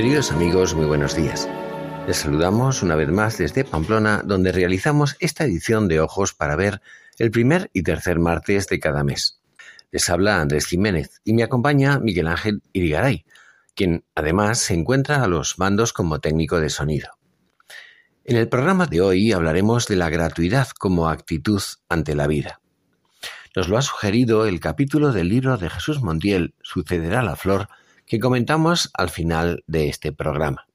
Queridos amigos, muy buenos días. Les saludamos una vez más desde Pamplona, donde realizamos esta edición de Ojos para ver el primer y tercer martes de cada mes. Les habla Andrés Jiménez y me acompaña Miguel Ángel Irigaray, quien además se encuentra a los mandos como técnico de sonido. En el programa de hoy hablaremos de la gratuidad como actitud ante la vida. Nos lo ha sugerido el capítulo del libro de Jesús Montiel, Sucederá la Flor, que comentamos al final de este programa.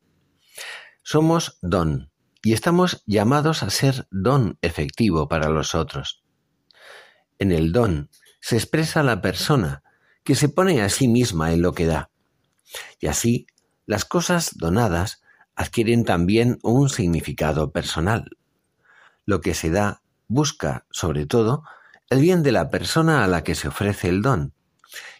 Somos don y estamos llamados a ser don efectivo para los otros. En el don se expresa la persona que se pone a sí misma en lo que da. Y así, las cosas donadas adquieren también un significado personal. Lo que se da busca, sobre todo, el bien de la persona a la que se ofrece el don.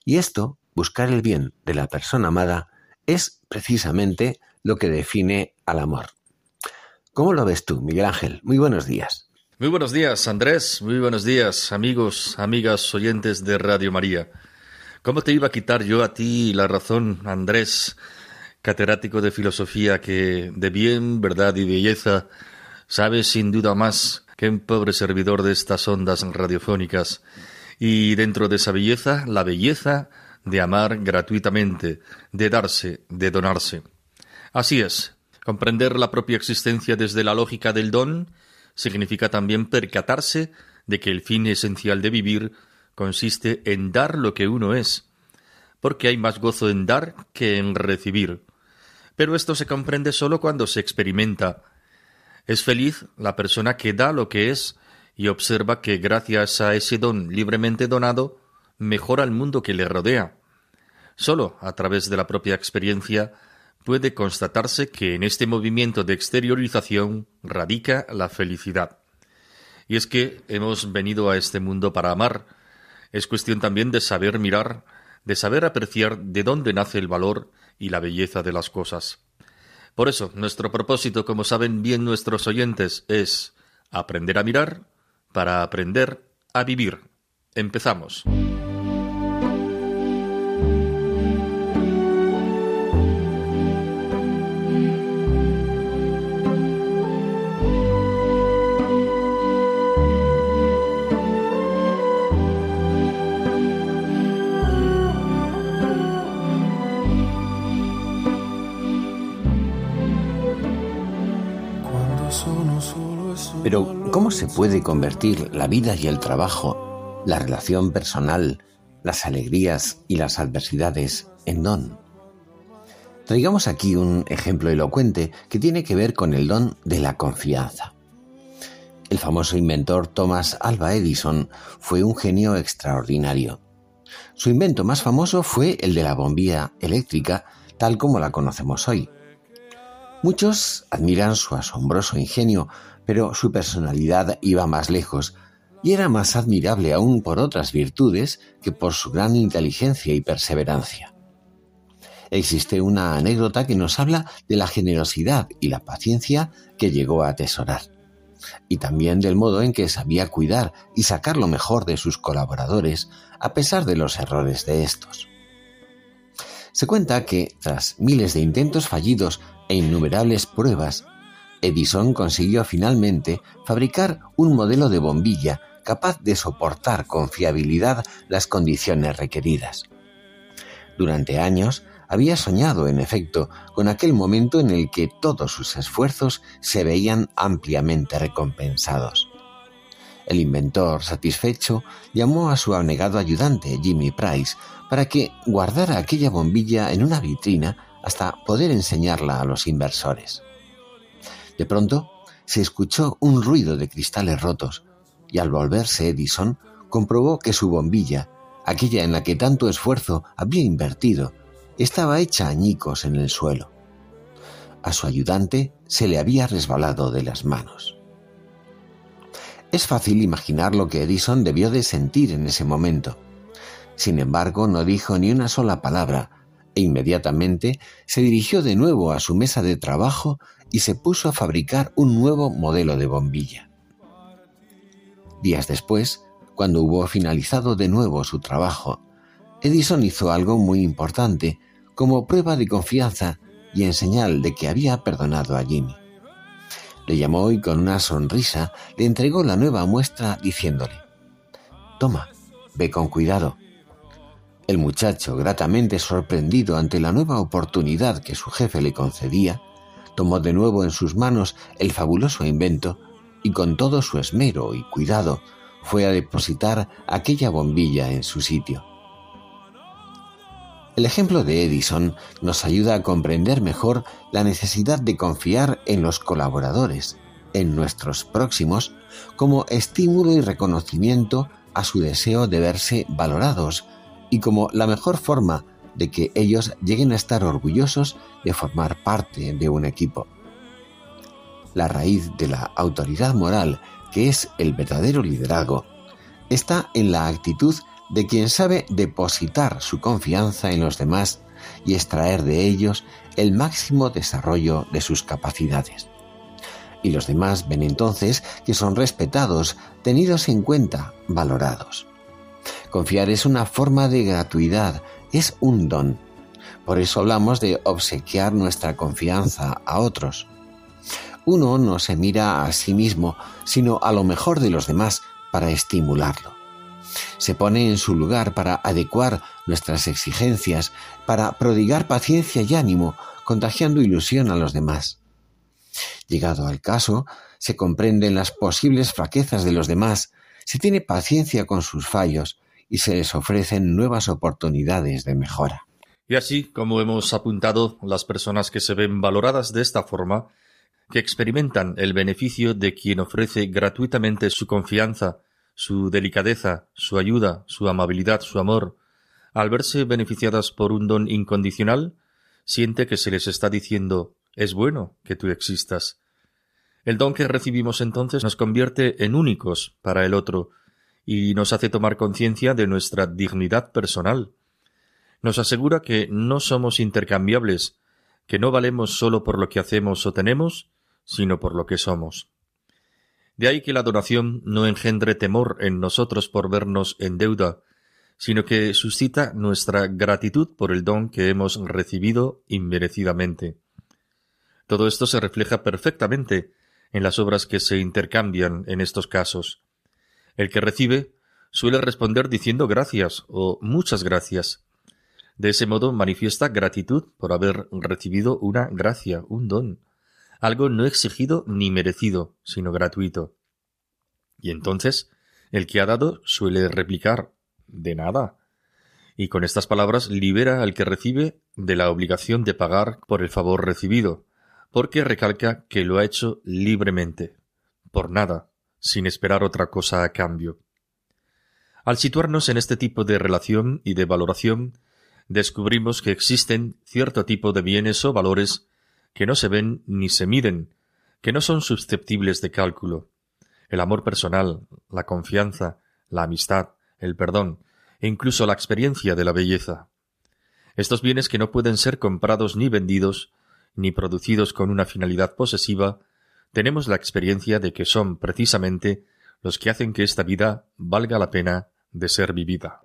Y esto buscar el bien de la persona amada es precisamente lo que define al amor. ¿Cómo lo ves tú, Miguel Ángel? Muy buenos días. Muy buenos días, Andrés. Muy buenos días, amigos, amigas, oyentes de Radio María. ¿Cómo te iba a quitar yo a ti la razón, Andrés, catedrático de filosofía, que de bien, verdad y belleza sabes sin duda más que un pobre servidor de estas ondas radiofónicas? Y dentro de esa belleza, la belleza de amar gratuitamente, de darse, de donarse. Así es, comprender la propia existencia desde la lógica del don significa también percatarse de que el fin esencial de vivir consiste en dar lo que uno es, porque hay más gozo en dar que en recibir. Pero esto se comprende sólo cuando se experimenta. Es feliz la persona que da lo que es y observa que gracias a ese don libremente donado, mejora el mundo que le rodea. Solo a través de la propia experiencia puede constatarse que en este movimiento de exteriorización radica la felicidad. Y es que hemos venido a este mundo para amar. Es cuestión también de saber mirar, de saber apreciar de dónde nace el valor y la belleza de las cosas. Por eso, nuestro propósito, como saben bien nuestros oyentes, es aprender a mirar para aprender a vivir. Empezamos. Pero, ¿cómo se puede convertir la vida y el trabajo, la relación personal, las alegrías y las adversidades en don? Traigamos aquí un ejemplo elocuente que tiene que ver con el don de la confianza. El famoso inventor Thomas Alva Edison fue un genio extraordinario. Su invento más famoso fue el de la bombilla eléctrica, tal como la conocemos hoy. Muchos admiran su asombroso ingenio pero su personalidad iba más lejos y era más admirable aún por otras virtudes que por su gran inteligencia y perseverancia. Existe una anécdota que nos habla de la generosidad y la paciencia que llegó a atesorar, y también del modo en que sabía cuidar y sacar lo mejor de sus colaboradores a pesar de los errores de estos. Se cuenta que, tras miles de intentos fallidos e innumerables pruebas, Edison consiguió finalmente fabricar un modelo de bombilla capaz de soportar con fiabilidad las condiciones requeridas. Durante años había soñado, en efecto, con aquel momento en el que todos sus esfuerzos se veían ampliamente recompensados. El inventor, satisfecho, llamó a su abnegado ayudante, Jimmy Price, para que guardara aquella bombilla en una vitrina hasta poder enseñarla a los inversores. De pronto se escuchó un ruido de cristales rotos y al volverse Edison comprobó que su bombilla, aquella en la que tanto esfuerzo había invertido, estaba hecha añicos en el suelo. A su ayudante se le había resbalado de las manos. Es fácil imaginar lo que Edison debió de sentir en ese momento. Sin embargo, no dijo ni una sola palabra e inmediatamente se dirigió de nuevo a su mesa de trabajo y se puso a fabricar un nuevo modelo de bombilla. Días después, cuando hubo finalizado de nuevo su trabajo, Edison hizo algo muy importante como prueba de confianza y en señal de que había perdonado a Jimmy. Le llamó y con una sonrisa le entregó la nueva muestra diciéndole, Toma, ve con cuidado. El muchacho, gratamente sorprendido ante la nueva oportunidad que su jefe le concedía, tomó de nuevo en sus manos el fabuloso invento y con todo su esmero y cuidado fue a depositar aquella bombilla en su sitio. El ejemplo de Edison nos ayuda a comprender mejor la necesidad de confiar en los colaboradores, en nuestros próximos, como estímulo y reconocimiento a su deseo de verse valorados y como la mejor forma de que ellos lleguen a estar orgullosos de formar parte de un equipo. La raíz de la autoridad moral, que es el verdadero liderazgo, está en la actitud de quien sabe depositar su confianza en los demás y extraer de ellos el máximo desarrollo de sus capacidades. Y los demás ven entonces que son respetados, tenidos en cuenta, valorados. Confiar es una forma de gratuidad, es un don. Por eso hablamos de obsequiar nuestra confianza a otros. Uno no se mira a sí mismo, sino a lo mejor de los demás para estimularlo se pone en su lugar para adecuar nuestras exigencias, para prodigar paciencia y ánimo, contagiando ilusión a los demás. Llegado al caso, se comprenden las posibles fraquezas de los demás, se tiene paciencia con sus fallos y se les ofrecen nuevas oportunidades de mejora. Y así, como hemos apuntado, las personas que se ven valoradas de esta forma, que experimentan el beneficio de quien ofrece gratuitamente su confianza, su delicadeza, su ayuda, su amabilidad, su amor, al verse beneficiadas por un don incondicional, siente que se les está diciendo es bueno que tú existas. El don que recibimos entonces nos convierte en únicos para el otro y nos hace tomar conciencia de nuestra dignidad personal. Nos asegura que no somos intercambiables, que no valemos solo por lo que hacemos o tenemos, sino por lo que somos. De ahí que la donación no engendre temor en nosotros por vernos en deuda, sino que suscita nuestra gratitud por el don que hemos recibido inmerecidamente. Todo esto se refleja perfectamente en las obras que se intercambian en estos casos. El que recibe suele responder diciendo gracias o muchas gracias. De ese modo manifiesta gratitud por haber recibido una gracia, un don, algo no exigido ni merecido, sino gratuito. Y entonces el que ha dado suele replicar de nada. Y con estas palabras libera al que recibe de la obligación de pagar por el favor recibido, porque recalca que lo ha hecho libremente, por nada, sin esperar otra cosa a cambio. Al situarnos en este tipo de relación y de valoración, descubrimos que existen cierto tipo de bienes o valores que no se ven ni se miden, que no son susceptibles de cálculo. El amor personal, la confianza, la amistad, el perdón e incluso la experiencia de la belleza. Estos bienes que no pueden ser comprados ni vendidos, ni producidos con una finalidad posesiva, tenemos la experiencia de que son precisamente los que hacen que esta vida valga la pena de ser vivida.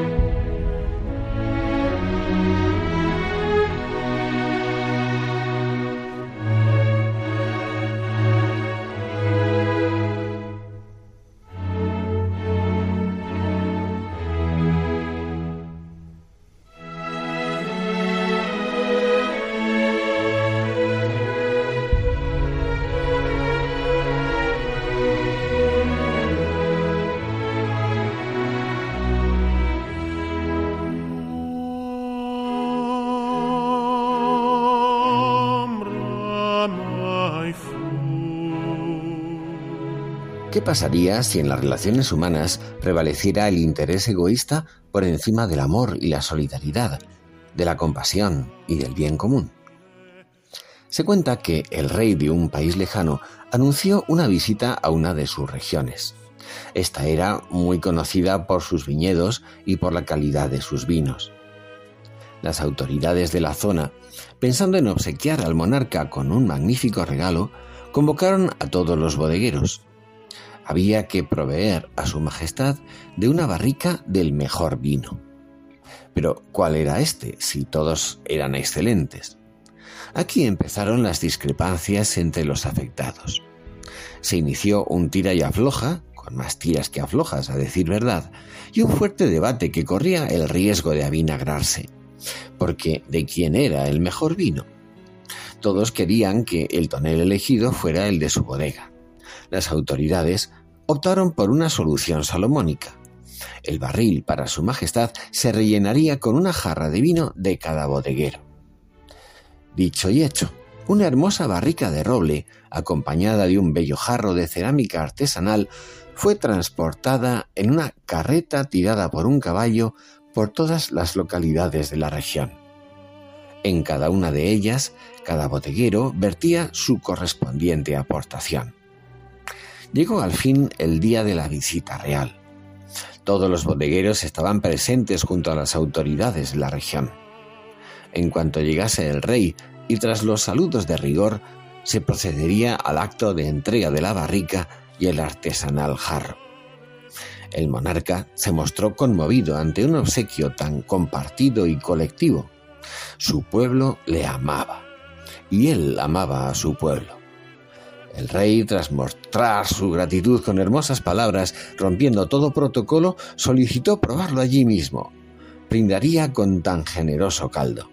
¿Qué pasaría si en las relaciones humanas prevaleciera el interés egoísta por encima del amor y la solidaridad, de la compasión y del bien común? Se cuenta que el rey de un país lejano anunció una visita a una de sus regiones. Esta era muy conocida por sus viñedos y por la calidad de sus vinos. Las autoridades de la zona, pensando en obsequiar al monarca con un magnífico regalo, convocaron a todos los bodegueros. Había que proveer a su majestad de una barrica del mejor vino. Pero, ¿cuál era este si todos eran excelentes? Aquí empezaron las discrepancias entre los afectados. Se inició un tira y afloja, con más tiras que aflojas, a decir verdad, y un fuerte debate que corría el riesgo de avinagrarse, porque de quién era el mejor vino. Todos querían que el tonel elegido fuera el de su bodega. Las autoridades optaron por una solución salomónica. El barril para su majestad se rellenaría con una jarra de vino de cada bodeguero. Dicho y hecho, una hermosa barrica de roble, acompañada de un bello jarro de cerámica artesanal, fue transportada en una carreta tirada por un caballo por todas las localidades de la región. En cada una de ellas, cada bodeguero vertía su correspondiente aportación. Llegó al fin el día de la visita real. Todos los bodegueros estaban presentes junto a las autoridades de la región. En cuanto llegase el rey y tras los saludos de rigor, se procedería al acto de entrega de la barrica y el artesanal jarro. El monarca se mostró conmovido ante un obsequio tan compartido y colectivo su pueblo le amaba y él amaba a su pueblo. El rey, tras mostrar su gratitud con hermosas palabras, rompiendo todo protocolo, solicitó probarlo allí mismo. Brindaría con tan generoso caldo.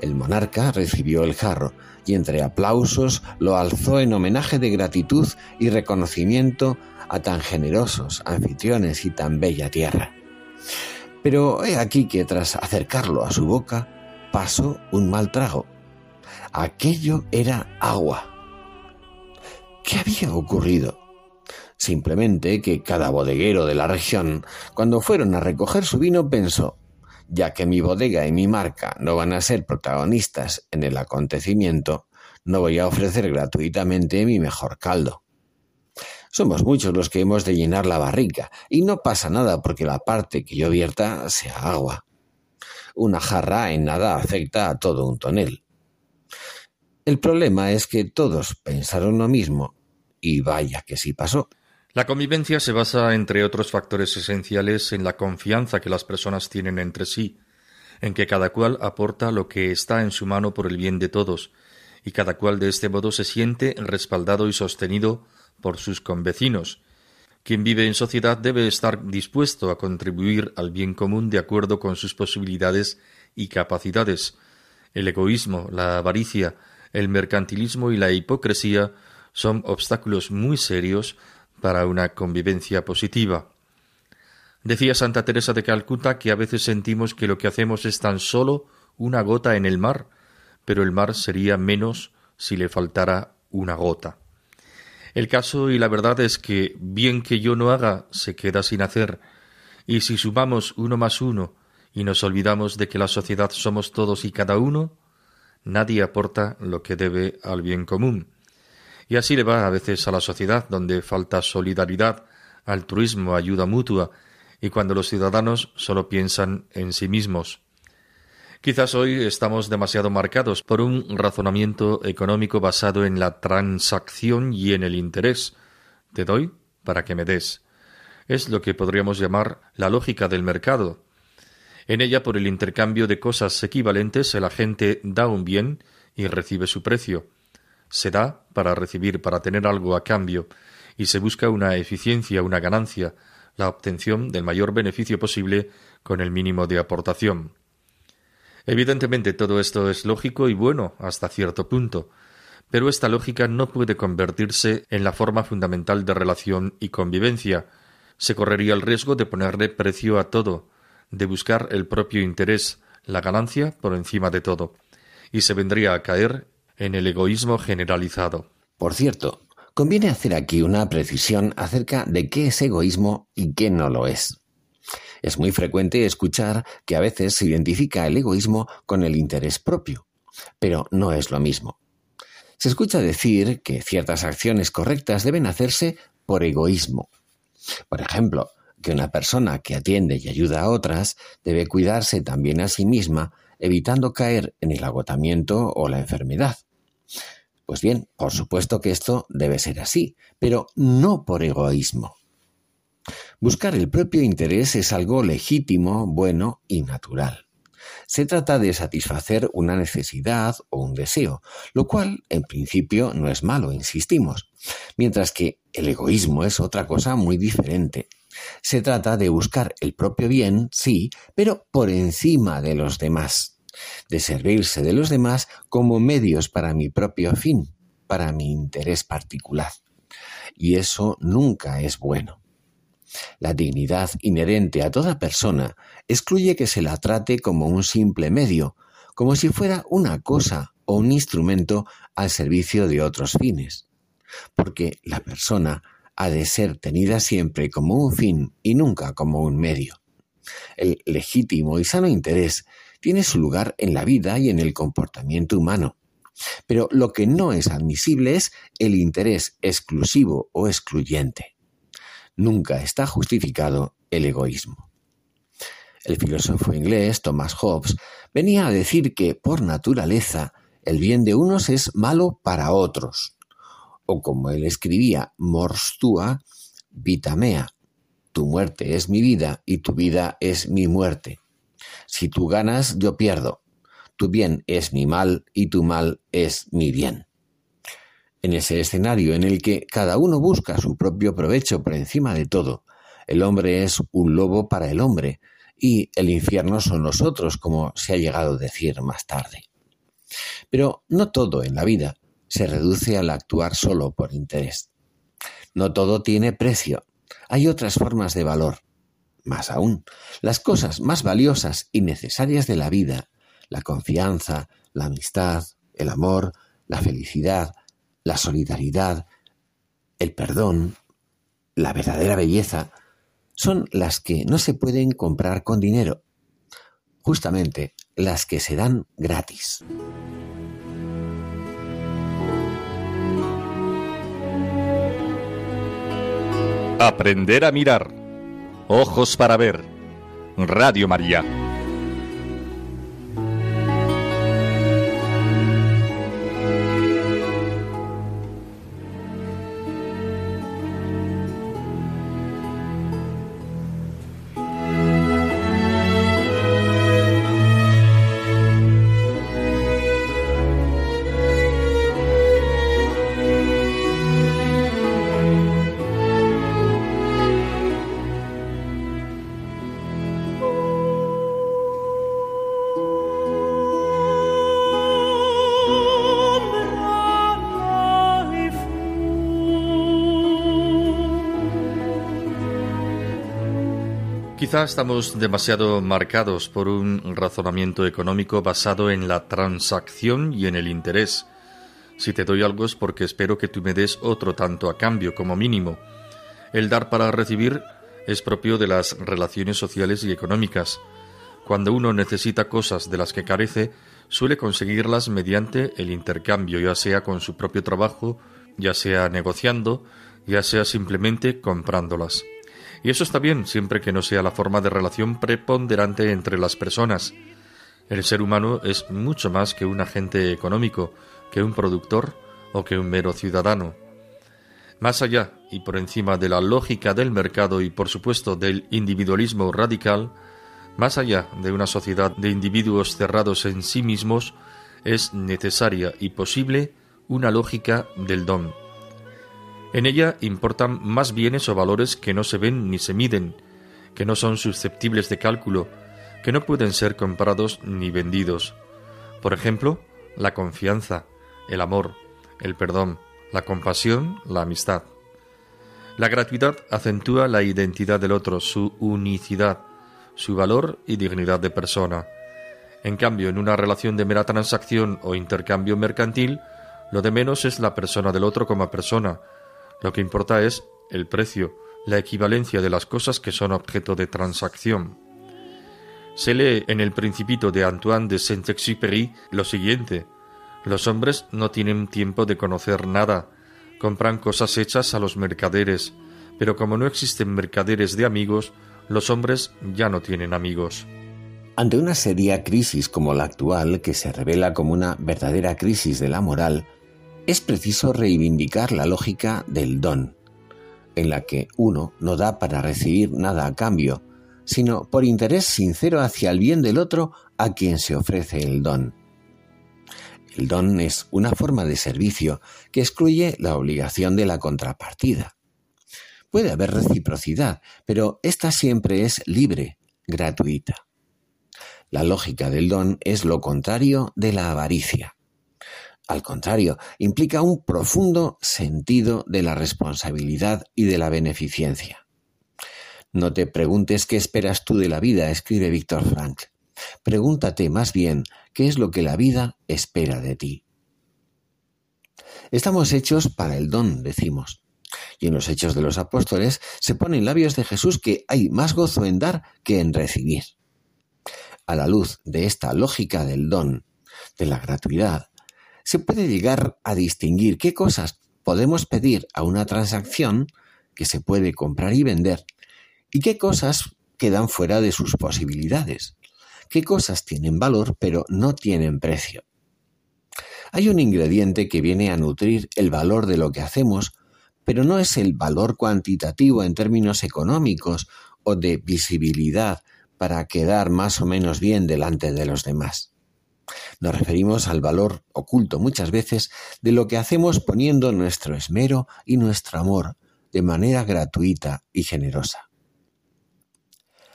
El monarca recibió el jarro y entre aplausos lo alzó en homenaje de gratitud y reconocimiento a tan generosos anfitriones y tan bella tierra. Pero he aquí que tras acercarlo a su boca, pasó un mal trago. Aquello era agua. ¿Qué había ocurrido? Simplemente que cada bodeguero de la región, cuando fueron a recoger su vino, pensó, ya que mi bodega y mi marca no van a ser protagonistas en el acontecimiento, no voy a ofrecer gratuitamente mi mejor caldo. Somos muchos los que hemos de llenar la barrica, y no pasa nada porque la parte que yo vierta sea agua. Una jarra en nada afecta a todo un tonel. El problema es que todos pensaron lo mismo, y vaya que sí pasó. La convivencia se basa, entre otros factores esenciales, en la confianza que las personas tienen entre sí, en que cada cual aporta lo que está en su mano por el bien de todos, y cada cual de este modo se siente respaldado y sostenido por sus convecinos. Quien vive en sociedad debe estar dispuesto a contribuir al bien común de acuerdo con sus posibilidades y capacidades. El egoísmo, la avaricia, el mercantilismo y la hipocresía son obstáculos muy serios para una convivencia positiva. Decía Santa Teresa de Calcuta que a veces sentimos que lo que hacemos es tan solo una gota en el mar, pero el mar sería menos si le faltara una gota. El caso y la verdad es que bien que yo no haga, se queda sin hacer, y si sumamos uno más uno y nos olvidamos de que la sociedad somos todos y cada uno, nadie aporta lo que debe al bien común. Y así le va a veces a la sociedad, donde falta solidaridad, altruismo, ayuda mutua, y cuando los ciudadanos solo piensan en sí mismos. Quizás hoy estamos demasiado marcados por un razonamiento económico basado en la transacción y en el interés. Te doy para que me des. Es lo que podríamos llamar la lógica del mercado. En ella, por el intercambio de cosas equivalentes, el agente da un bien y recibe su precio. Se da para recibir, para tener algo a cambio, y se busca una eficiencia, una ganancia, la obtención del mayor beneficio posible con el mínimo de aportación. Evidentemente todo esto es lógico y bueno hasta cierto punto, pero esta lógica no puede convertirse en la forma fundamental de relación y convivencia. Se correría el riesgo de ponerle precio a todo, de buscar el propio interés, la ganancia por encima de todo, y se vendría a caer en el egoísmo generalizado. Por cierto, Conviene hacer aquí una precisión acerca de qué es egoísmo y qué no lo es. Es muy frecuente escuchar que a veces se identifica el egoísmo con el interés propio, pero no es lo mismo. Se escucha decir que ciertas acciones correctas deben hacerse por egoísmo. Por ejemplo, que una persona que atiende y ayuda a otras debe cuidarse también a sí misma, evitando caer en el agotamiento o la enfermedad. Pues bien, por supuesto que esto debe ser así, pero no por egoísmo. Buscar el propio interés es algo legítimo, bueno y natural. Se trata de satisfacer una necesidad o un deseo, lo cual en principio no es malo, insistimos, mientras que el egoísmo es otra cosa muy diferente. Se trata de buscar el propio bien, sí, pero por encima de los demás, de servirse de los demás como medios para mi propio fin, para mi interés particular. Y eso nunca es bueno. La dignidad inherente a toda persona excluye que se la trate como un simple medio, como si fuera una cosa o un instrumento al servicio de otros fines, porque la persona ha de ser tenida siempre como un fin y nunca como un medio. El legítimo y sano interés tiene su lugar en la vida y en el comportamiento humano, pero lo que no es admisible es el interés exclusivo o excluyente nunca está justificado el egoísmo. El filósofo inglés Thomas Hobbes venía a decir que, por naturaleza, el bien de unos es malo para otros, o como él escribía, mors tua, vita mea, tu muerte es mi vida y tu vida es mi muerte. Si tú ganas, yo pierdo. Tu bien es mi mal y tu mal es mi bien. En ese escenario en el que cada uno busca su propio provecho por encima de todo, el hombre es un lobo para el hombre y el infierno son los otros, como se ha llegado a decir más tarde. Pero no todo en la vida se reduce al actuar solo por interés. No todo tiene precio. Hay otras formas de valor. Más aún, las cosas más valiosas y necesarias de la vida, la confianza, la amistad, el amor, la felicidad, la solidaridad, el perdón, la verdadera belleza, son las que no se pueden comprar con dinero, justamente las que se dan gratis. Aprender a mirar. Ojos para ver. Radio María. Quizá estamos demasiado marcados por un razonamiento económico basado en la transacción y en el interés. Si te doy algo es porque espero que tú me des otro tanto a cambio como mínimo. El dar para recibir es propio de las relaciones sociales y económicas. Cuando uno necesita cosas de las que carece, suele conseguirlas mediante el intercambio, ya sea con su propio trabajo, ya sea negociando, ya sea simplemente comprándolas. Y eso está bien siempre que no sea la forma de relación preponderante entre las personas. El ser humano es mucho más que un agente económico, que un productor o que un mero ciudadano. Más allá y por encima de la lógica del mercado y por supuesto del individualismo radical, más allá de una sociedad de individuos cerrados en sí mismos, es necesaria y posible una lógica del don en ella importan más bienes o valores que no se ven ni se miden, que no son susceptibles de cálculo, que no pueden ser comprados ni vendidos. Por ejemplo, la confianza, el amor, el perdón, la compasión, la amistad. La gratuidad acentúa la identidad del otro, su unicidad, su valor y dignidad de persona. En cambio, en una relación de mera transacción o intercambio mercantil, lo de menos es la persona del otro como persona, Lo que importa es el precio, la equivalencia de las cosas que son objeto de transacción. Se lee en el Principito de Antoine de Saint-Exupéry lo siguiente: Los hombres no tienen tiempo de conocer nada, compran cosas hechas a los mercaderes, pero como no existen mercaderes de amigos, los hombres ya no tienen amigos. Ante una seria crisis como la actual, que se revela como una verdadera crisis de la moral, es preciso reivindicar la lógica del don, en la que uno no da para recibir nada a cambio, sino por interés sincero hacia el bien del otro a quien se ofrece el don. El don es una forma de servicio que excluye la obligación de la contrapartida. Puede haber reciprocidad, pero ésta siempre es libre, gratuita. La lógica del don es lo contrario de la avaricia. Al contrario, implica un profundo sentido de la responsabilidad y de la beneficencia. No te preguntes qué esperas tú de la vida, escribe Víctor Frank. Pregúntate más bien qué es lo que la vida espera de ti. Estamos hechos para el don, decimos. Y en los hechos de los apóstoles se pone en labios de Jesús que hay más gozo en dar que en recibir. A la luz de esta lógica del don, de la gratuidad, se puede llegar a distinguir qué cosas podemos pedir a una transacción que se puede comprar y vender y qué cosas quedan fuera de sus posibilidades, qué cosas tienen valor pero no tienen precio. Hay un ingrediente que viene a nutrir el valor de lo que hacemos, pero no es el valor cuantitativo en términos económicos o de visibilidad para quedar más o menos bien delante de los demás. Nos referimos al valor oculto muchas veces de lo que hacemos poniendo nuestro esmero y nuestro amor de manera gratuita y generosa.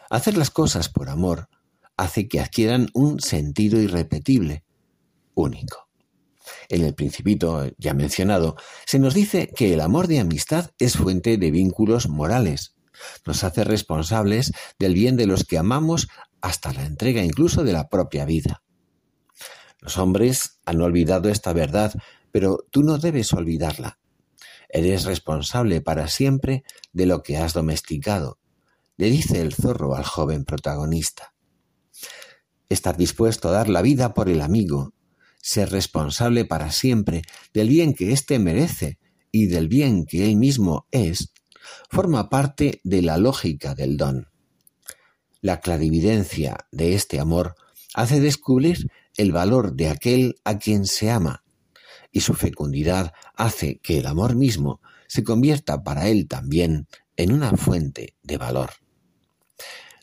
Hacer las cosas por amor hace que adquieran un sentido irrepetible, único. En el principito ya mencionado, se nos dice que el amor de amistad es fuente de vínculos morales. Nos hace responsables del bien de los que amamos hasta la entrega incluso de la propia vida. Los hombres han olvidado esta verdad, pero tú no debes olvidarla. Eres responsable para siempre de lo que has domesticado, le dice el zorro al joven protagonista. Estar dispuesto a dar la vida por el amigo, ser responsable para siempre del bien que éste merece y del bien que él mismo es, forma parte de la lógica del don. La clarividencia de este amor hace descubrir el valor de aquel a quien se ama, y su fecundidad hace que el amor mismo se convierta para él también en una fuente de valor.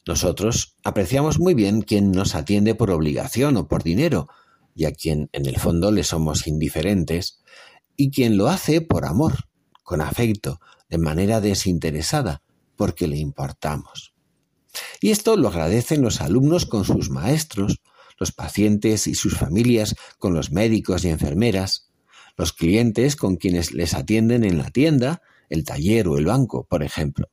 Nosotros apreciamos muy bien quien nos atiende por obligación o por dinero, y a quien en el fondo le somos indiferentes, y quien lo hace por amor, con afecto, de manera desinteresada, porque le importamos. Y esto lo agradecen los alumnos con sus maestros, los pacientes y sus familias con los médicos y enfermeras, los clientes con quienes les atienden en la tienda, el taller o el banco, por ejemplo.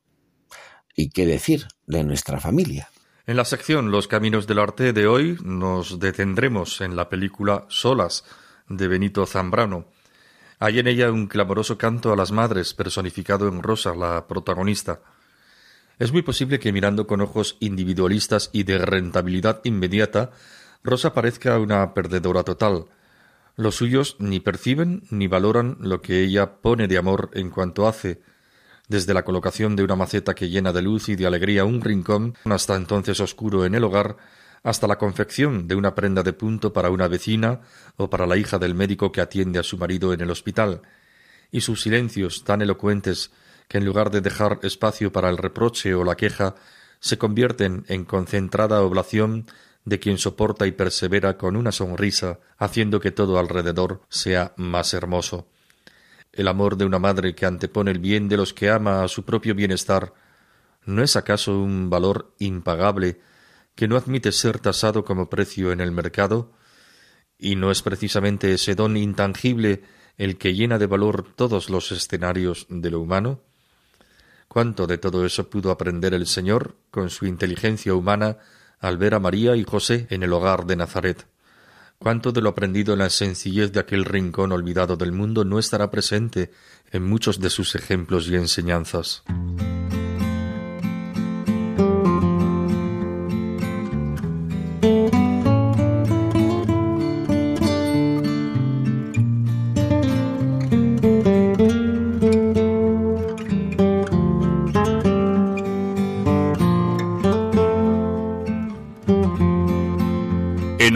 ¿Y qué decir de nuestra familia? En la sección Los Caminos del Arte de hoy nos detendremos en la película Solas de Benito Zambrano. Hay en ella un clamoroso canto a las madres personificado en Rosa, la protagonista. Es muy posible que mirando con ojos individualistas y de rentabilidad inmediata Rosa parezca una perdedora total. Los suyos ni perciben ni valoran lo que ella pone de amor en cuanto hace, desde la colocación de una maceta que llena de luz y de alegría un rincón, hasta entonces oscuro en el hogar, hasta la confección de una prenda de punto para una vecina o para la hija del médico que atiende a su marido en el hospital, y sus silencios tan elocuentes que en lugar de dejar espacio para el reproche o la queja, se convierten en concentrada oblación de quien soporta y persevera con una sonrisa, haciendo que todo alrededor sea más hermoso. El amor de una madre que antepone el bien de los que ama a su propio bienestar, ¿no es acaso un valor impagable que no admite ser tasado como precio en el mercado? ¿Y no es precisamente ese don intangible el que llena de valor todos los escenarios de lo humano? ¿Cuánto de todo eso pudo aprender el Señor con su inteligencia humana al ver a María y José en el hogar de Nazaret. cuánto de lo aprendido en la sencillez de aquel rincón olvidado del mundo no estará presente en muchos de sus ejemplos y enseñanzas.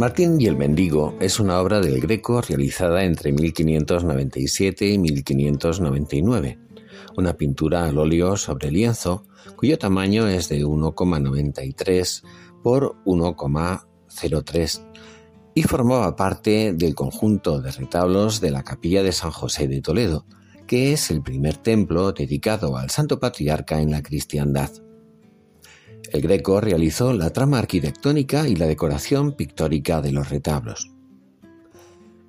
Martín y el mendigo es una obra del Greco realizada entre 1597 y 1599, una pintura al óleo sobre lienzo cuyo tamaño es de 1,93 por 1,03 y formaba parte del conjunto de retablos de la capilla de San José de Toledo, que es el primer templo dedicado al Santo Patriarca en la cristiandad. El Greco realizó la trama arquitectónica y la decoración pictórica de los retablos.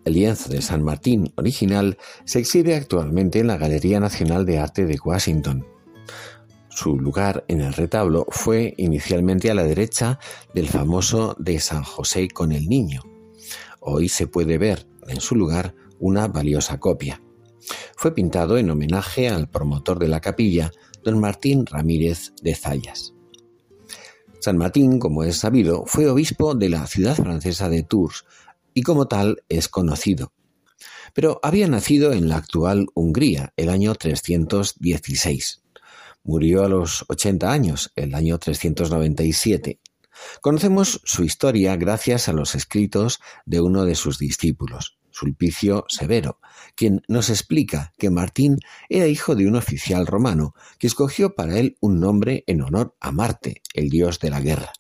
El lienzo de San Martín original se exhibe actualmente en la Galería Nacional de Arte de Washington. Su lugar en el retablo fue inicialmente a la derecha del famoso de San José con el Niño. Hoy se puede ver en su lugar una valiosa copia. Fue pintado en homenaje al promotor de la capilla, don Martín Ramírez de Zayas. San Martín, como es sabido, fue obispo de la ciudad francesa de Tours y como tal es conocido. Pero había nacido en la actual Hungría el año 316. Murió a los 80 años, el año 397. Conocemos su historia gracias a los escritos de uno de sus discípulos. Sulpicio Severo, quien nos explica que Martín era hijo de un oficial romano que escogió para él un nombre en honor a Marte, el dios de la guerra.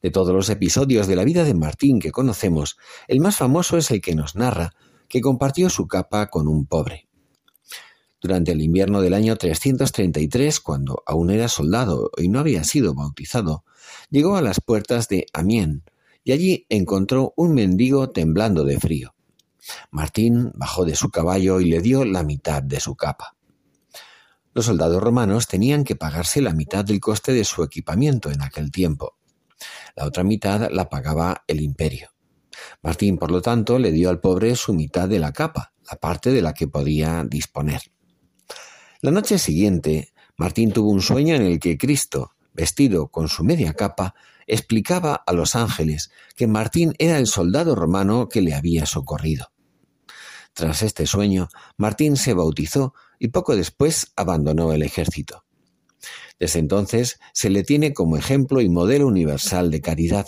De todos los episodios de la vida de Martín que conocemos, el más famoso es el que nos narra que compartió su capa con un pobre. Durante el invierno del año 333, cuando aún era soldado y no había sido bautizado, llegó a las puertas de Amiens, y allí encontró un mendigo temblando de frío. Martín bajó de su caballo y le dio la mitad de su capa. Los soldados romanos tenían que pagarse la mitad del coste de su equipamiento en aquel tiempo. La otra mitad la pagaba el imperio. Martín, por lo tanto, le dio al pobre su mitad de la capa, la parte de la que podía disponer. La noche siguiente, Martín tuvo un sueño en el que Cristo, vestido con su media capa, explicaba a los ángeles que Martín era el soldado romano que le había socorrido. Tras este sueño, Martín se bautizó y poco después abandonó el ejército. Desde entonces se le tiene como ejemplo y modelo universal de caridad,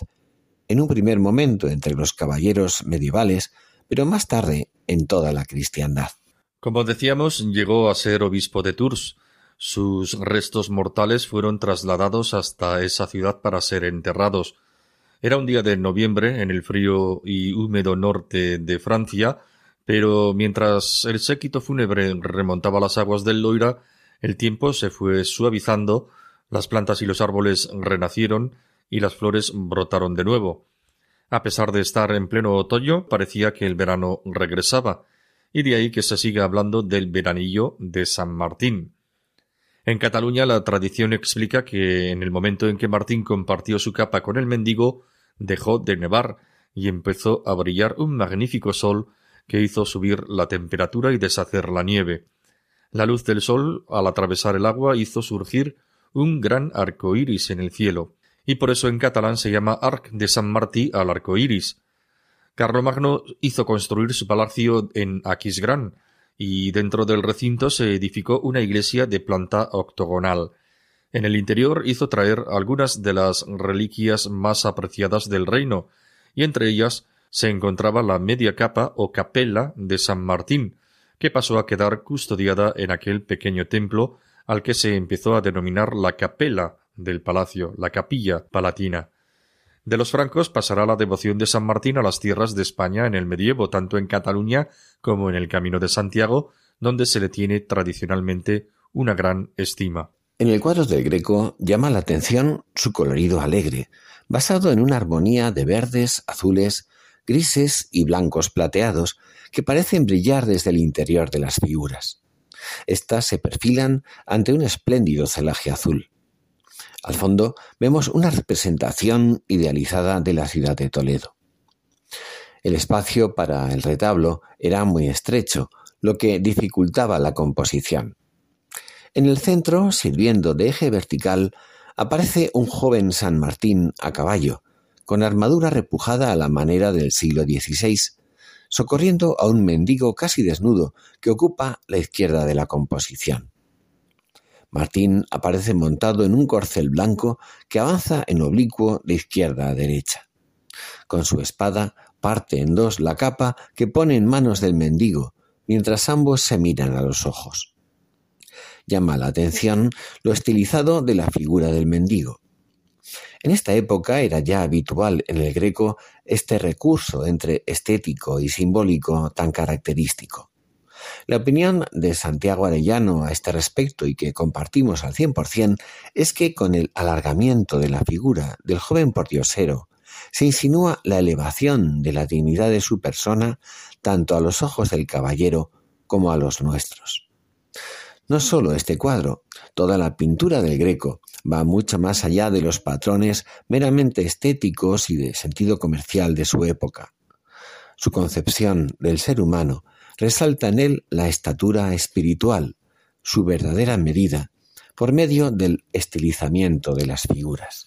en un primer momento entre los caballeros medievales, pero más tarde en toda la cristiandad. Como decíamos, llegó a ser obispo de Tours, sus restos mortales fueron trasladados hasta esa ciudad para ser enterrados. Era un día de noviembre en el frío y húmedo norte de Francia, pero mientras el séquito fúnebre remontaba las aguas del Loira, el tiempo se fue suavizando, las plantas y los árboles renacieron y las flores brotaron de nuevo. A pesar de estar en pleno otoño, parecía que el verano regresaba, y de ahí que se siga hablando del veranillo de San Martín. En Cataluña la tradición explica que en el momento en que Martín compartió su capa con el mendigo, dejó de nevar y empezó a brillar un magnífico sol que hizo subir la temperatura y deshacer la nieve. La luz del sol, al atravesar el agua, hizo surgir un gran arco iris en el cielo, y por eso en catalán se llama Arc de San Martí al arco iris. Carlomagno hizo construir su palacio en Aquisgrán, y dentro del recinto se edificó una iglesia de planta octogonal. En el interior hizo traer algunas de las reliquias más apreciadas del reino, y entre ellas se encontraba la media capa o capella de San Martín, que pasó a quedar custodiada en aquel pequeño templo al que se empezó a denominar la capela del palacio, la capilla palatina. De los francos pasará la devoción de San Martín a las tierras de España en el medievo, tanto en Cataluña como en el Camino de Santiago, donde se le tiene tradicionalmente una gran estima. En el cuadro del Greco llama la atención su colorido alegre, basado en una armonía de verdes, azules, grises y blancos plateados que parecen brillar desde el interior de las figuras. Estas se perfilan ante un espléndido celaje azul. Al fondo vemos una representación idealizada de la ciudad de Toledo. El espacio para el retablo era muy estrecho, lo que dificultaba la composición. En el centro, sirviendo de eje vertical, aparece un joven San Martín a caballo, con armadura repujada a la manera del siglo XVI, socorriendo a un mendigo casi desnudo que ocupa la izquierda de la composición. Martín aparece montado en un corcel blanco que avanza en oblicuo de izquierda a derecha. Con su espada parte en dos la capa que pone en manos del mendigo, mientras ambos se miran a los ojos. Llama la atención lo estilizado de la figura del mendigo. En esta época era ya habitual en el greco este recurso entre estético y simbólico tan característico. La opinión de Santiago Arellano a este respecto y que compartimos al cien por cien es que con el alargamiento de la figura del joven pordiosero se insinúa la elevación de la dignidad de su persona tanto a los ojos del caballero como a los nuestros. No solo este cuadro, toda la pintura del Greco va mucho más allá de los patrones meramente estéticos y de sentido comercial de su época. Su concepción del ser humano resalta en él la estatura espiritual, su verdadera medida, por medio del estilizamiento de las figuras.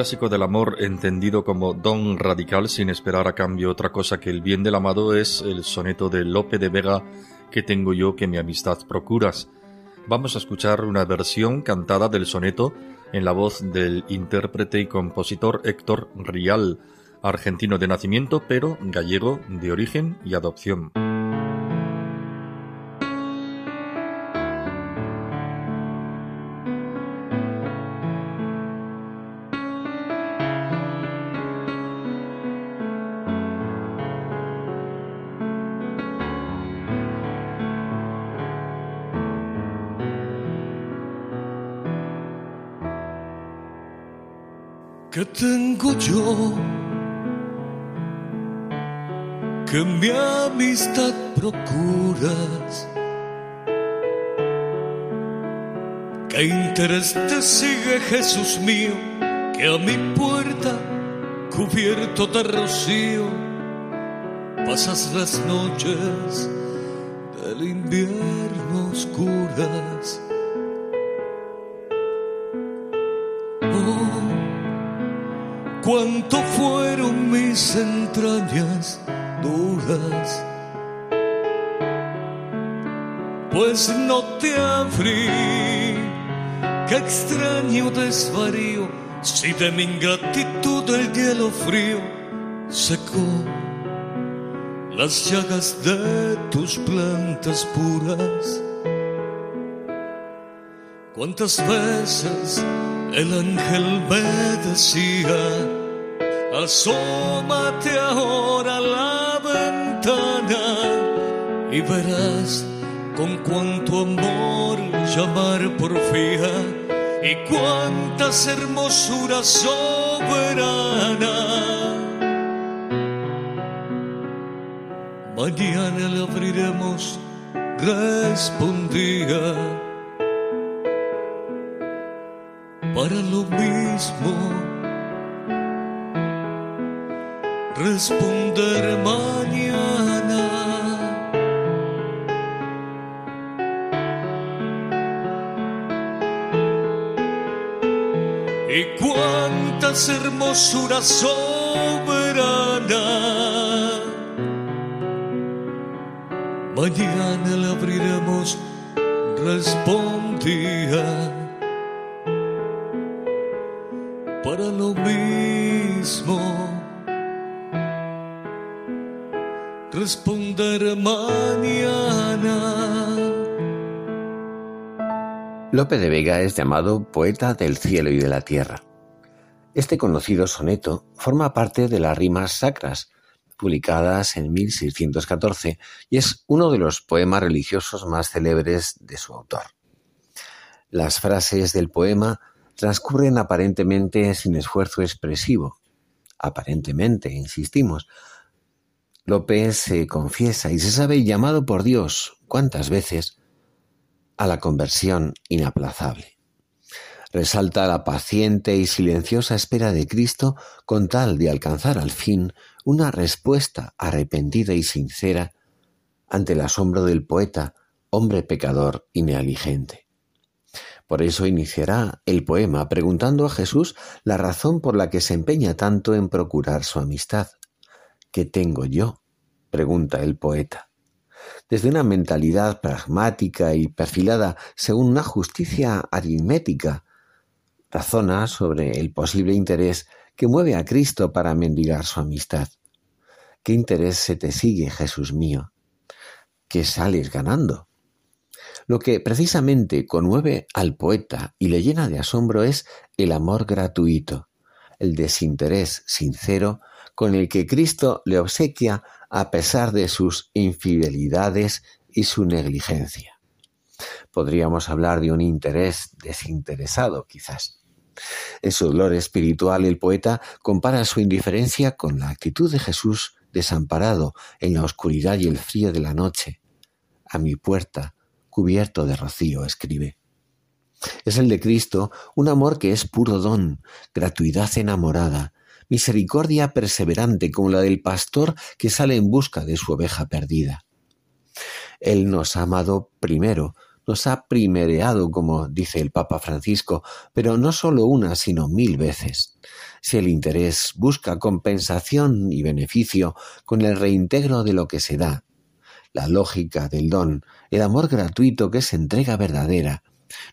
Clásico del amor entendido como don radical sin esperar a cambio otra cosa que el bien del amado es el soneto de Lope de Vega que tengo yo que mi amistad procuras. Vamos a escuchar una versión cantada del soneto en la voz del intérprete y compositor Héctor Rial, argentino de nacimiento pero gallego de origen y adopción. ¿Qué interés te sigue Jesús mío que a mi puerta cubierto de rocío pasas las noches del invierno oscuras? cuánto fueron mis entrañas duras. Pues no te abrí, qué extraño desvarío, si de mi ingratitud el hielo frío secó las llagas de tus plantas puras. ¿Cuántas veces el ángel me decía? Asómate ahora a la ventana y verás con cuánto amor llamar porfía y cuántas hermosuras soberana. Mañana le abriremos, respondía. para lo mismo. Responder mañana. Cuántas hermosuras soberana. Mañana le abriremos, respondía para lo mismo. Responder mañana. Lope de Vega es llamado poeta del cielo y de la tierra. Este conocido soneto forma parte de las rimas sacras, publicadas en 1614, y es uno de los poemas religiosos más célebres de su autor. Las frases del poema transcurren aparentemente sin esfuerzo expresivo. Aparentemente, insistimos. López se confiesa y se sabe llamado por Dios, ¿cuántas veces?, a la conversión inaplazable. Resalta la paciente y silenciosa espera de Cristo con tal de alcanzar al fin una respuesta arrepentida y sincera ante el asombro del poeta, hombre pecador y negligente. Por eso iniciará el poema preguntando a Jesús la razón por la que se empeña tanto en procurar su amistad. ¿Qué tengo yo? pregunta el poeta. Desde una mentalidad pragmática y perfilada según una justicia aritmética, razona sobre el posible interés que mueve a Cristo para mendigar su amistad. ¿Qué interés se te sigue, Jesús mío? ¿Qué sales ganando? Lo que precisamente conmueve al poeta y le llena de asombro es el amor gratuito, el desinterés sincero con el que Cristo le obsequia a pesar de sus infidelidades y su negligencia. Podríamos hablar de un interés desinteresado, quizás. En su dolor espiritual, el poeta compara su indiferencia con la actitud de Jesús desamparado en la oscuridad y el frío de la noche. A mi puerta cubierto de rocío, escribe. Es el de Cristo un amor que es puro don, gratuidad enamorada, misericordia perseverante como la del pastor que sale en busca de su oveja perdida. Él nos ha amado primero, nos ha primereado, como dice el Papa Francisco, pero no solo una, sino mil veces. Si el interés busca compensación y beneficio con el reintegro de lo que se da, la lógica del don, el amor gratuito que es entrega verdadera,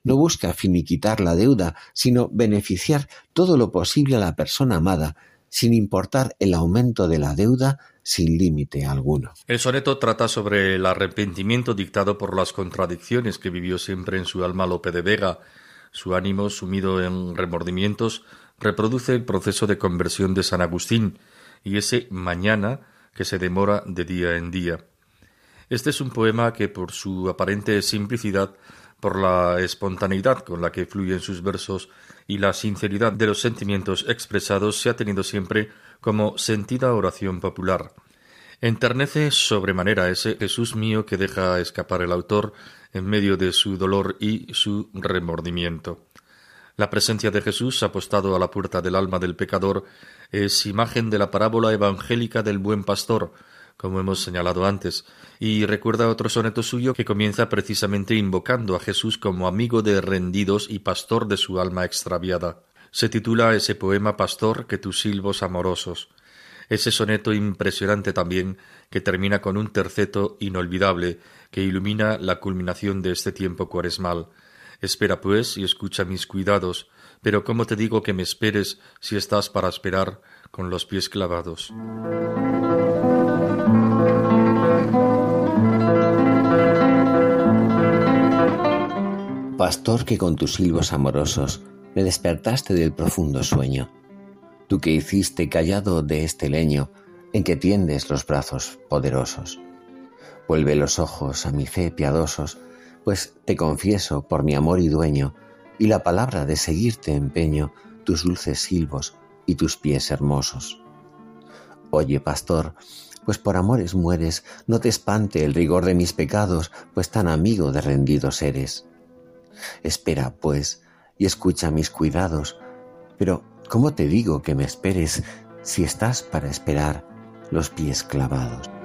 no busca finiquitar la deuda, sino beneficiar todo lo posible a la persona amada, sin importar el aumento de la deuda sin límite alguno. El soneto trata sobre el arrepentimiento dictado por las contradicciones que vivió siempre en su alma Lope de Vega. Su ánimo, sumido en remordimientos, reproduce el proceso de conversión de San Agustín y ese mañana que se demora de día en día. Este es un poema que por su aparente simplicidad, por la espontaneidad con la que fluyen sus versos y la sinceridad de los sentimientos expresados se ha tenido siempre como sentida oración popular. Enternece sobremanera ese Jesús mío que deja escapar el autor en medio de su dolor y su remordimiento. La presencia de Jesús apostado a la puerta del alma del pecador es imagen de la parábola evangélica del buen pastor, como hemos señalado antes, y recuerda otro soneto suyo que comienza precisamente invocando a Jesús como amigo de rendidos y pastor de su alma extraviada. Se titula ese poema Pastor que tus silbos amorosos. Ese soneto impresionante también que termina con un terceto inolvidable que ilumina la culminación de este tiempo cuaresmal. Espera pues y escucha mis cuidados, pero ¿cómo te digo que me esperes si estás para esperar con los pies clavados? Pastor que con tus silbos amorosos me despertaste del profundo sueño, tú que hiciste callado de este leño en que tiendes los brazos poderosos. Vuelve los ojos a mi fe piadosos, pues te confieso por mi amor y dueño, y la palabra de seguirte empeño tus dulces silbos y tus pies hermosos. Oye, pastor, pues por amores mueres, no te espante el rigor de mis pecados, pues tan amigo de rendidos eres. Espera, pues, y escucha mis cuidados. Pero, ¿cómo te digo que me esperes si estás para esperar los pies clavados?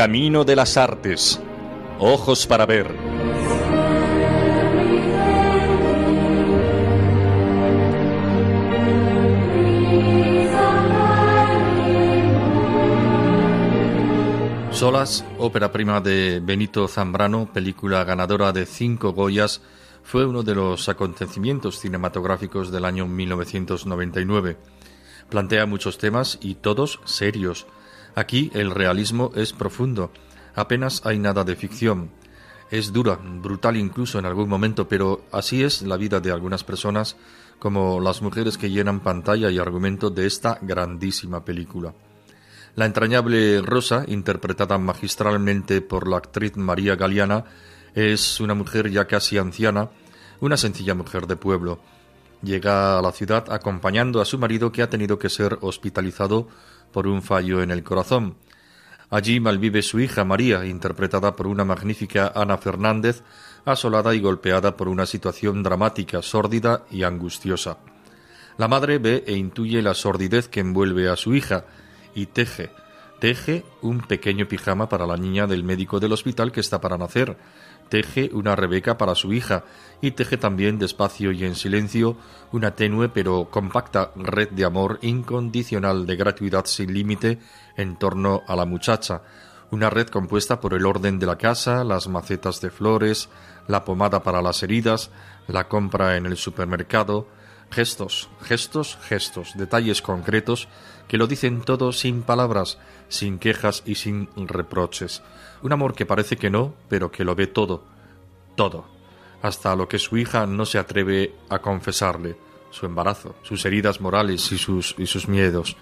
Camino de las artes. Ojos para ver. Solas, ópera prima de Benito Zambrano, película ganadora de cinco Goyas, fue uno de los acontecimientos cinematográficos del año 1999. Plantea muchos temas y todos serios. Aquí el realismo es profundo, apenas hay nada de ficción. Es dura, brutal incluso en algún momento, pero así es la vida de algunas personas, como las mujeres que llenan pantalla y argumento de esta grandísima película. La entrañable Rosa, interpretada magistralmente por la actriz María Galeana, es una mujer ya casi anciana, una sencilla mujer de pueblo. Llega a la ciudad acompañando a su marido que ha tenido que ser hospitalizado por un fallo en el corazón. Allí malvive su hija María, interpretada por una magnífica Ana Fernández, asolada y golpeada por una situación dramática, sórdida y angustiosa. La madre ve e intuye la sordidez que envuelve a su hija y teje, teje un pequeño pijama para la niña del médico del hospital que está para nacer, teje una Rebeca para su hija y teje también despacio y en silencio una tenue pero compacta red de amor incondicional de gratuidad sin límite en torno a la muchacha, una red compuesta por el orden de la casa, las macetas de flores, la pomada para las heridas, la compra en el supermercado, gestos, gestos, gestos, detalles concretos que lo dicen todo sin palabras, sin quejas y sin reproches. Un amor que parece que no, pero que lo ve todo, todo, hasta lo que su hija no se atreve a confesarle, su embarazo, sus heridas morales y sus, y sus miedos.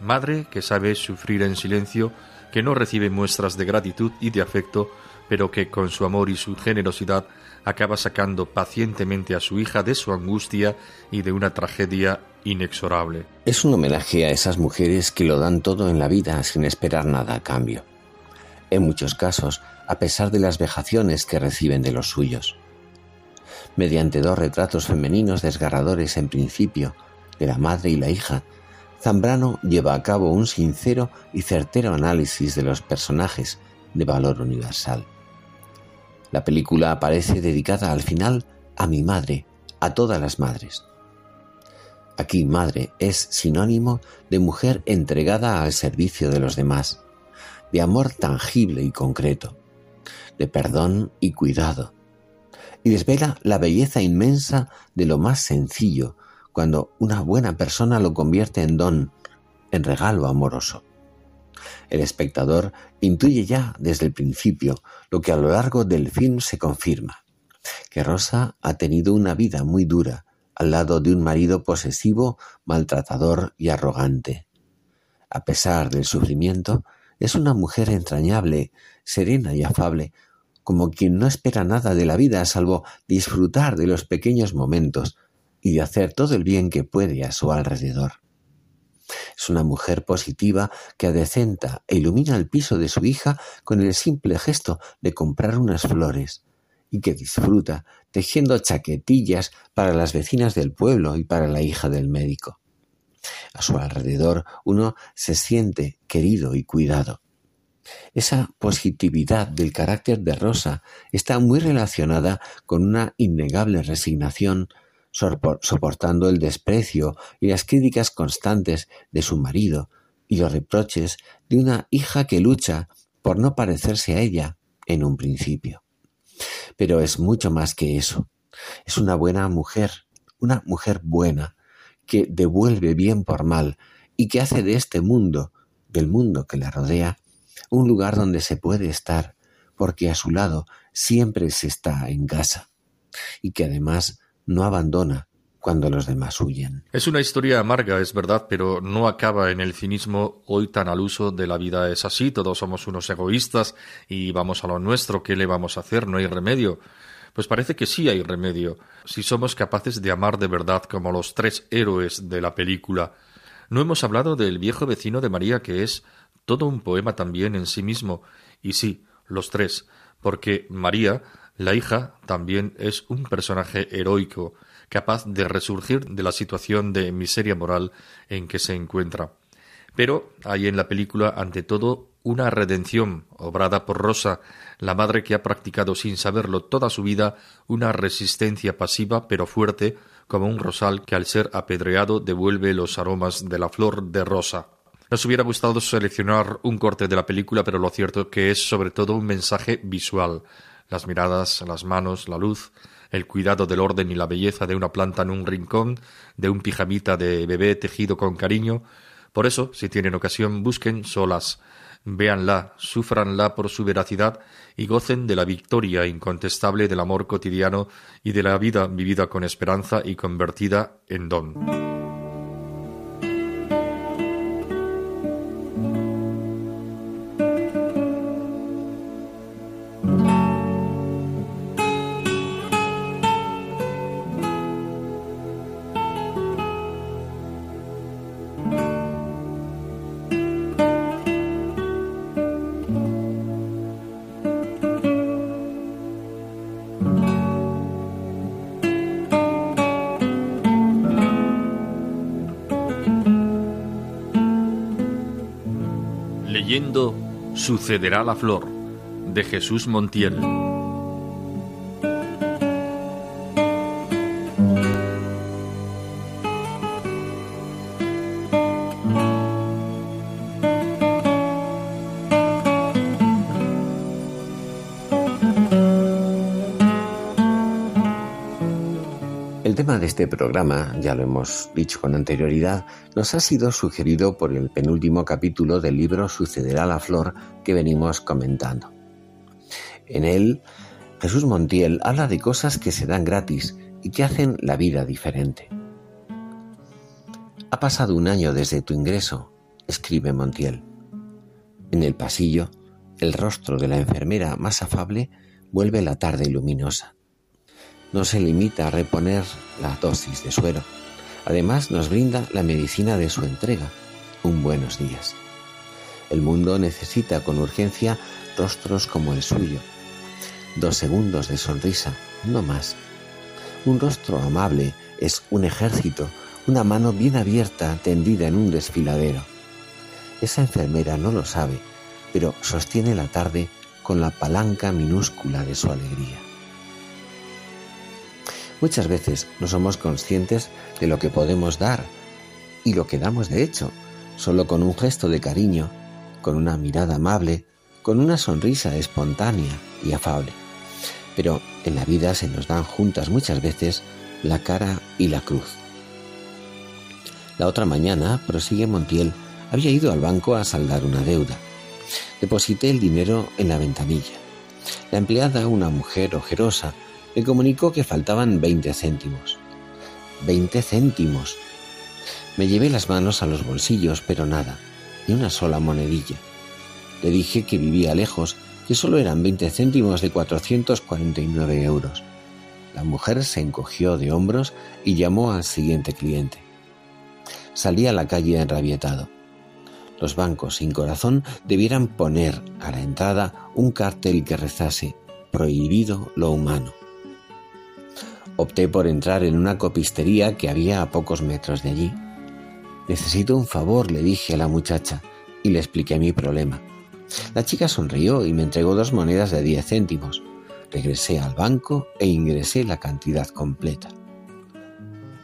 Madre que sabe sufrir en silencio, que no recibe muestras de gratitud y de afecto, pero que con su amor y su generosidad acaba sacando pacientemente a su hija de su angustia y de una tragedia inexorable. Es un homenaje a esas mujeres que lo dan todo en la vida sin esperar nada a cambio. En muchos casos, a pesar de las vejaciones que reciben de los suyos. Mediante dos retratos femeninos desgarradores en principio, de la madre y la hija, Zambrano lleva a cabo un sincero y certero análisis de los personajes de valor universal. La película aparece dedicada al final a mi madre, a todas las madres. Aquí madre es sinónimo de mujer entregada al servicio de los demás, de amor tangible y concreto, de perdón y cuidado, y desvela la belleza inmensa de lo más sencillo cuando una buena persona lo convierte en don, en regalo amoroso. El espectador intuye ya desde el principio lo que a lo largo del film se confirma, que Rosa ha tenido una vida muy dura al lado de un marido posesivo, maltratador y arrogante. A pesar del sufrimiento, es una mujer entrañable, serena y afable, como quien no espera nada de la vida salvo disfrutar de los pequeños momentos y de hacer todo el bien que puede a su alrededor. Es una mujer positiva que adecenta e ilumina el piso de su hija con el simple gesto de comprar unas flores y que disfruta tejiendo chaquetillas para las vecinas del pueblo y para la hija del médico. A su alrededor uno se siente querido y cuidado. Esa positividad del carácter de Rosa está muy relacionada con una innegable resignación, soportando el desprecio y las críticas constantes de su marido y los reproches de una hija que lucha por no parecerse a ella en un principio. Pero es mucho más que eso. Es una buena mujer, una mujer buena, que devuelve bien por mal y que hace de este mundo, del mundo que la rodea, un lugar donde se puede estar, porque a su lado siempre se está en casa, y que además no abandona cuando los demás huyen. Es una historia amarga, es verdad, pero no acaba en el cinismo hoy tan al uso de la vida es así, todos somos unos egoístas y vamos a lo nuestro, ¿qué le vamos a hacer? No hay remedio. Pues parece que sí hay remedio, si somos capaces de amar de verdad como los tres héroes de la película. No hemos hablado del viejo vecino de María, que es todo un poema también en sí mismo, y sí, los tres, porque María, la hija, también es un personaje heroico, capaz de resurgir de la situación de miseria moral en que se encuentra. Pero hay en la película, ante todo, una redención obrada por Rosa, la madre que ha practicado sin saberlo toda su vida una resistencia pasiva pero fuerte, como un rosal que al ser apedreado devuelve los aromas de la flor de rosa. Nos hubiera gustado seleccionar un corte de la película, pero lo cierto que es sobre todo un mensaje visual. Las miradas, las manos, la luz, el cuidado del orden y la belleza de una planta en un rincón, de un pijamita de bebé tejido con cariño. Por eso, si tienen ocasión, busquen solas, véanla, sufranla por su veracidad y gocen de la victoria incontestable del amor cotidiano y de la vida vivida con esperanza y convertida en don. Sucederá la flor de Jesús Montiel. Programa, ya lo hemos dicho con anterioridad, nos ha sido sugerido por el penúltimo capítulo del libro Sucederá la Flor que venimos comentando. En él, Jesús Montiel habla de cosas que se dan gratis y que hacen la vida diferente. Ha pasado un año desde tu ingreso, escribe Montiel. En el pasillo, el rostro de la enfermera más afable vuelve la tarde luminosa no se limita a reponer la dosis de suero. Además, nos brinda la medicina de su entrega. Un buenos días. El mundo necesita con urgencia rostros como el suyo. Dos segundos de sonrisa, no más. Un rostro amable es un ejército, una mano bien abierta tendida en un desfiladero. Esa enfermera no lo sabe, pero sostiene la tarde con la palanca minúscula de su alegría. Muchas veces no somos conscientes de lo que podemos dar y lo que damos de hecho, solo con un gesto de cariño, con una mirada amable, con una sonrisa espontánea y afable. Pero en la vida se nos dan juntas muchas veces la cara y la cruz. La otra mañana, prosigue Montiel, había ido al banco a saldar una deuda. Deposité el dinero en la ventanilla. La empleada, una mujer ojerosa, me comunicó que faltaban veinte céntimos. Veinte céntimos. Me llevé las manos a los bolsillos, pero nada, ni una sola monedilla. Le dije que vivía lejos, que solo eran veinte céntimos de 449 euros. La mujer se encogió de hombros y llamó al siguiente cliente. salí a la calle enrabietado. Los bancos sin corazón debieran poner a la entrada un cartel que rezase Prohibido lo humano. Opté por entrar en una copistería que había a pocos metros de allí. Necesito un favor, le dije a la muchacha y le expliqué mi problema. La chica sonrió y me entregó dos monedas de diez céntimos. Regresé al banco e ingresé la cantidad completa.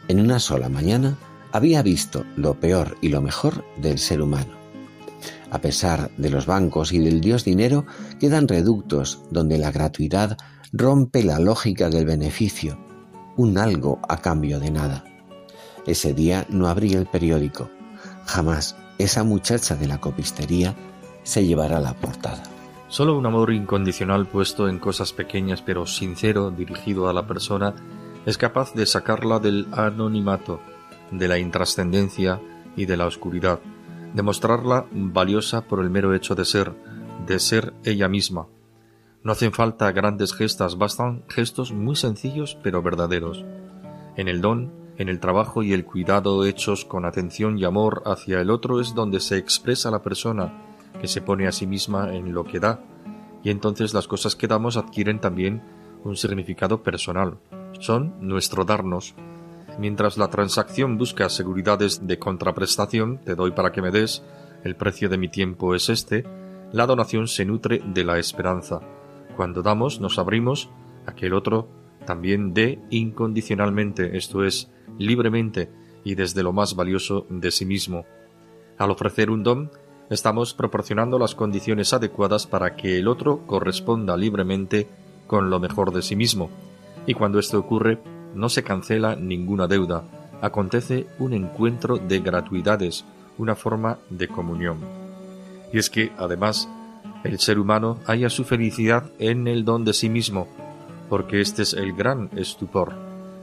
En una sola mañana había visto lo peor y lo mejor del ser humano. A pesar de los bancos y del dios dinero, quedan reductos donde la gratuidad rompe la lógica del beneficio, un algo a cambio de nada. Ese día no abrí el periódico. Jamás esa muchacha de la copistería se llevará la portada. Solo un amor incondicional puesto en cosas pequeñas pero sincero dirigido a la persona es capaz de sacarla del anonimato, de la intrascendencia y de la oscuridad, de mostrarla valiosa por el mero hecho de ser, de ser ella misma. No hacen falta grandes gestas, bastan gestos muy sencillos pero verdaderos. En el don, en el trabajo y el cuidado hechos con atención y amor hacia el otro es donde se expresa la persona, que se pone a sí misma en lo que da, y entonces las cosas que damos adquieren también un significado personal. Son nuestro darnos. Mientras la transacción busca seguridades de contraprestación, te doy para que me des, el precio de mi tiempo es este, la donación se nutre de la esperanza. Cuando damos, nos abrimos a que el otro también dé incondicionalmente, esto es, libremente y desde lo más valioso de sí mismo. Al ofrecer un don, estamos proporcionando las condiciones adecuadas para que el otro corresponda libremente con lo mejor de sí mismo. Y cuando esto ocurre, no se cancela ninguna deuda, acontece un encuentro de gratuidades, una forma de comunión. Y es que, además, el ser humano halla su felicidad en el don de sí mismo, porque este es el gran estupor.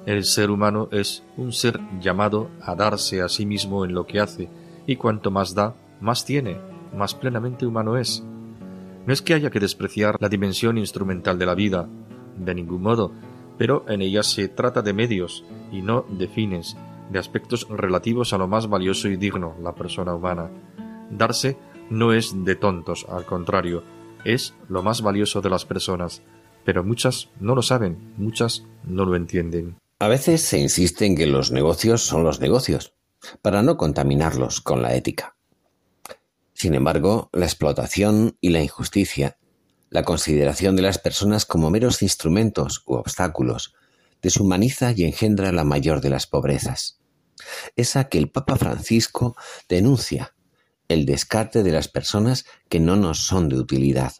El ser humano es un ser llamado a darse a sí mismo en lo que hace, y cuanto más da, más tiene, más plenamente humano es. No es que haya que despreciar la dimensión instrumental de la vida, de ningún modo, pero en ella se trata de medios y no de fines, de aspectos relativos a lo más valioso y digno, la persona humana. Darse no es de tontos, al contrario, es lo más valioso de las personas, pero muchas no lo saben, muchas no lo entienden. A veces se insiste en que los negocios son los negocios, para no contaminarlos con la ética. Sin embargo, la explotación y la injusticia, la consideración de las personas como meros instrumentos u obstáculos, deshumaniza y engendra la mayor de las pobrezas. Esa que el Papa Francisco denuncia, el descarte de las personas que no nos son de utilidad.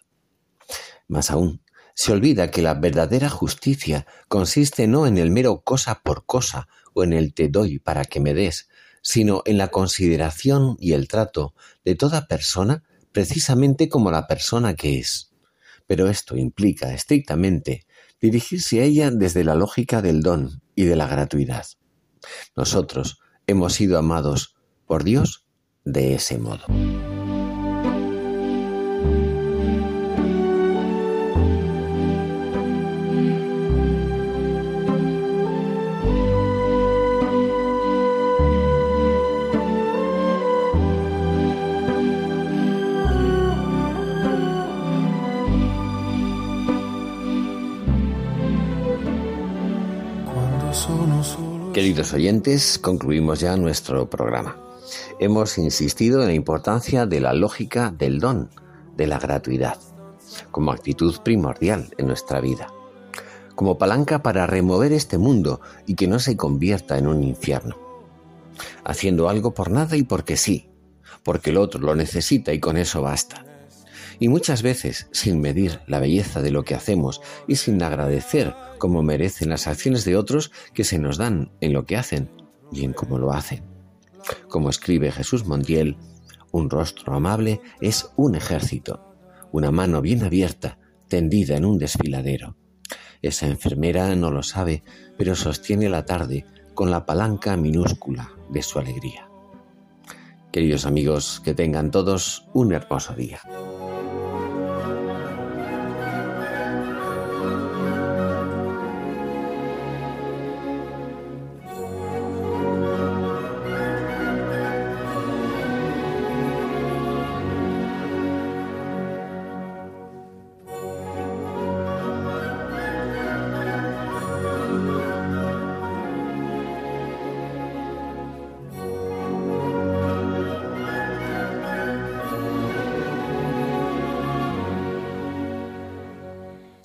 Más aún, se olvida que la verdadera justicia consiste no en el mero cosa por cosa o en el te doy para que me des, sino en la consideración y el trato de toda persona precisamente como la persona que es. Pero esto implica estrictamente dirigirse a ella desde la lógica del don y de la gratuidad. Nosotros hemos sido amados por Dios de ese modo. Queridos oyentes, concluimos ya nuestro programa. Hemos insistido en la importancia de la lógica del don, de la gratuidad, como actitud primordial en nuestra vida, como palanca para remover este mundo y que no se convierta en un infierno, haciendo algo por nada y porque sí, porque el otro lo necesita y con eso basta y muchas veces sin medir la belleza de lo que hacemos y sin agradecer como merecen las acciones de otros que se nos dan en lo que hacen y en cómo lo hacen. Como escribe Jesús Montiel, un rostro amable es un ejército, una mano bien abierta, tendida en un desfiladero. Esa enfermera no lo sabe, pero sostiene la tarde con la palanca minúscula de su alegría. Queridos amigos, que tengan todos un hermoso día.